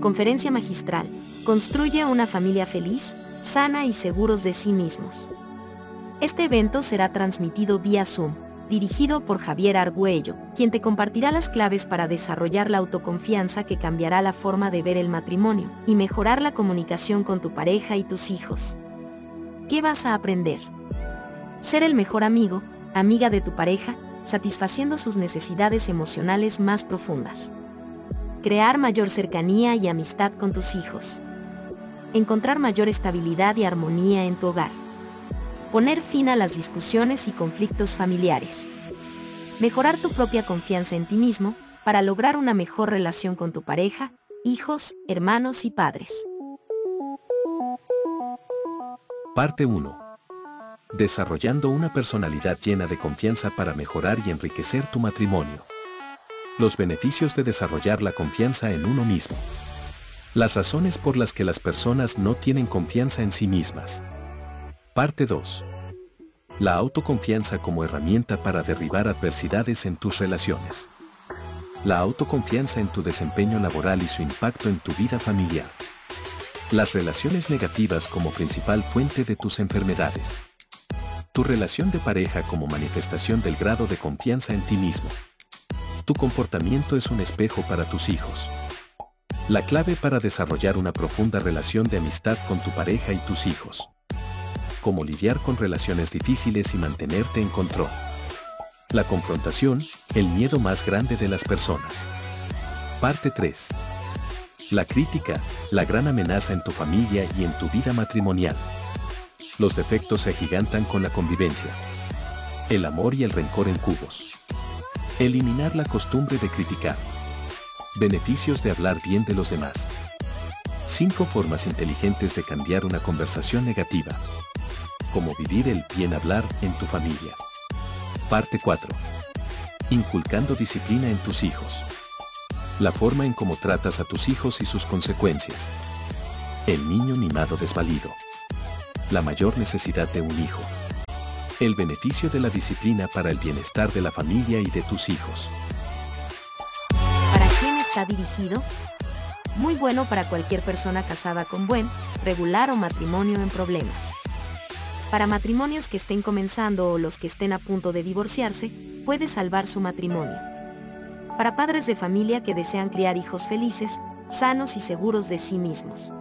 Conferencia magistral. Construye una familia feliz, sana y seguros de sí mismos. Este evento será transmitido vía Zoom, dirigido por Javier Argüello, quien te compartirá las claves para desarrollar la autoconfianza que cambiará la forma de ver el matrimonio y mejorar la comunicación con tu pareja y tus hijos. ¿Qué vas a aprender? Ser el mejor amigo, amiga de tu pareja, satisfaciendo sus necesidades emocionales más profundas. Crear mayor cercanía y amistad con tus hijos. Encontrar mayor estabilidad y armonía en tu hogar poner fin a las discusiones y conflictos familiares. Mejorar tu propia confianza en ti mismo para lograr una mejor relación con tu pareja, hijos, hermanos y padres. Parte 1. Desarrollando una personalidad llena de confianza para mejorar y enriquecer tu matrimonio. Los beneficios de desarrollar la confianza en uno mismo. Las razones por las que las personas no tienen confianza en sí mismas. Parte 2. La autoconfianza como herramienta para derribar adversidades en tus relaciones. La autoconfianza en tu desempeño laboral y su impacto en tu vida familiar. Las relaciones negativas como principal fuente de tus enfermedades. Tu relación de pareja como manifestación del grado de confianza en ti mismo. Tu comportamiento es un espejo para tus hijos. La clave para desarrollar una profunda relación de amistad con tu pareja y tus hijos cómo lidiar con relaciones difíciles y mantenerte en control. La confrontación, el miedo más grande de las personas. Parte 3. La crítica, la gran amenaza en tu familia y en tu vida matrimonial. Los defectos se agigantan con la convivencia. El amor y el rencor en cubos. Eliminar la costumbre de criticar. Beneficios de hablar bien de los demás. 5 formas inteligentes de cambiar una conversación negativa como vivir el bien hablar en tu familia. Parte 4. Inculcando disciplina en tus hijos. La forma en cómo tratas a tus hijos y sus consecuencias. El niño mimado desvalido. La mayor necesidad de un hijo. El beneficio de la disciplina para el bienestar de la familia y de tus hijos. ¿Para quién está dirigido? Muy bueno para cualquier persona casada con buen, regular o matrimonio en problemas. Para matrimonios que estén comenzando o los que estén a punto de divorciarse, puede salvar su matrimonio. Para padres de familia que desean criar hijos felices, sanos y seguros de sí mismos.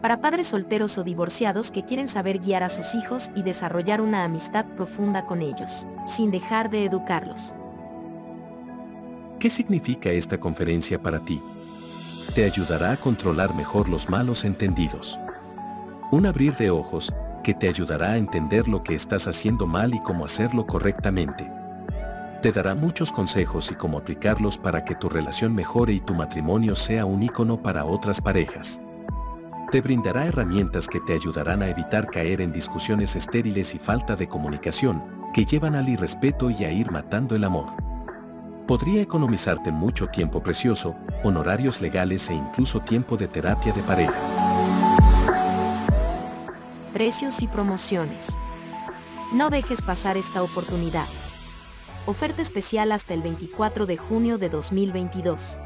Para padres solteros o divorciados que quieren saber guiar a sus hijos y desarrollar una amistad profunda con ellos, sin dejar de educarlos. ¿Qué significa esta conferencia para ti? Te ayudará a controlar mejor los malos entendidos. Un abrir de ojos, que te ayudará a entender lo que estás haciendo mal y cómo hacerlo correctamente. Te dará muchos consejos y cómo aplicarlos para que tu relación mejore y tu matrimonio sea un ícono para otras parejas. Te brindará herramientas que te ayudarán a evitar caer en discusiones estériles y falta de comunicación, que llevan al irrespeto y a ir matando el amor. Podría economizarte mucho tiempo precioso, honorarios legales e incluso tiempo de terapia de pareja precios y promociones. No dejes pasar esta oportunidad. Oferta especial hasta el 24 de junio de 2022.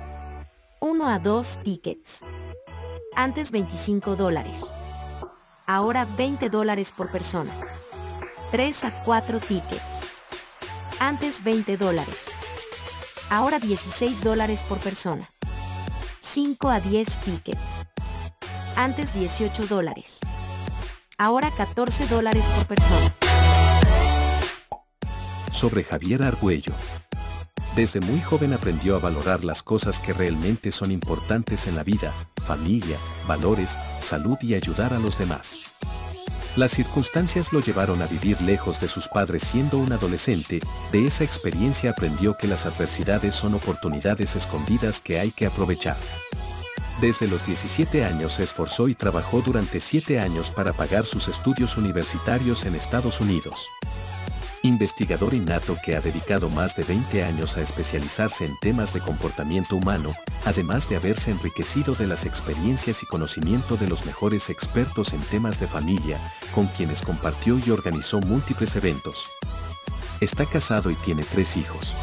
1 a 2 tickets. Antes 25 dólares. Ahora 20 dólares por persona. 3 a 4 tickets. Antes 20 dólares. Ahora 16 dólares por persona. 5 a 10 tickets. Antes 18 dólares ahora 14 dólares por persona. Sobre Javier Argüello. Desde muy joven aprendió a valorar las cosas que realmente son importantes en la vida, familia, valores, salud y ayudar a los demás. Las circunstancias lo llevaron a vivir lejos de sus padres siendo un adolescente, de esa experiencia aprendió que las adversidades son oportunidades escondidas que hay que aprovechar. Desde los 17 años se esforzó y trabajó durante 7 años para pagar sus estudios universitarios en Estados Unidos. Investigador innato que ha dedicado más de 20 años a especializarse en temas de comportamiento humano, además de haberse enriquecido de las experiencias y conocimiento de los mejores expertos en temas de familia, con quienes compartió y organizó múltiples eventos. Está casado y tiene tres hijos.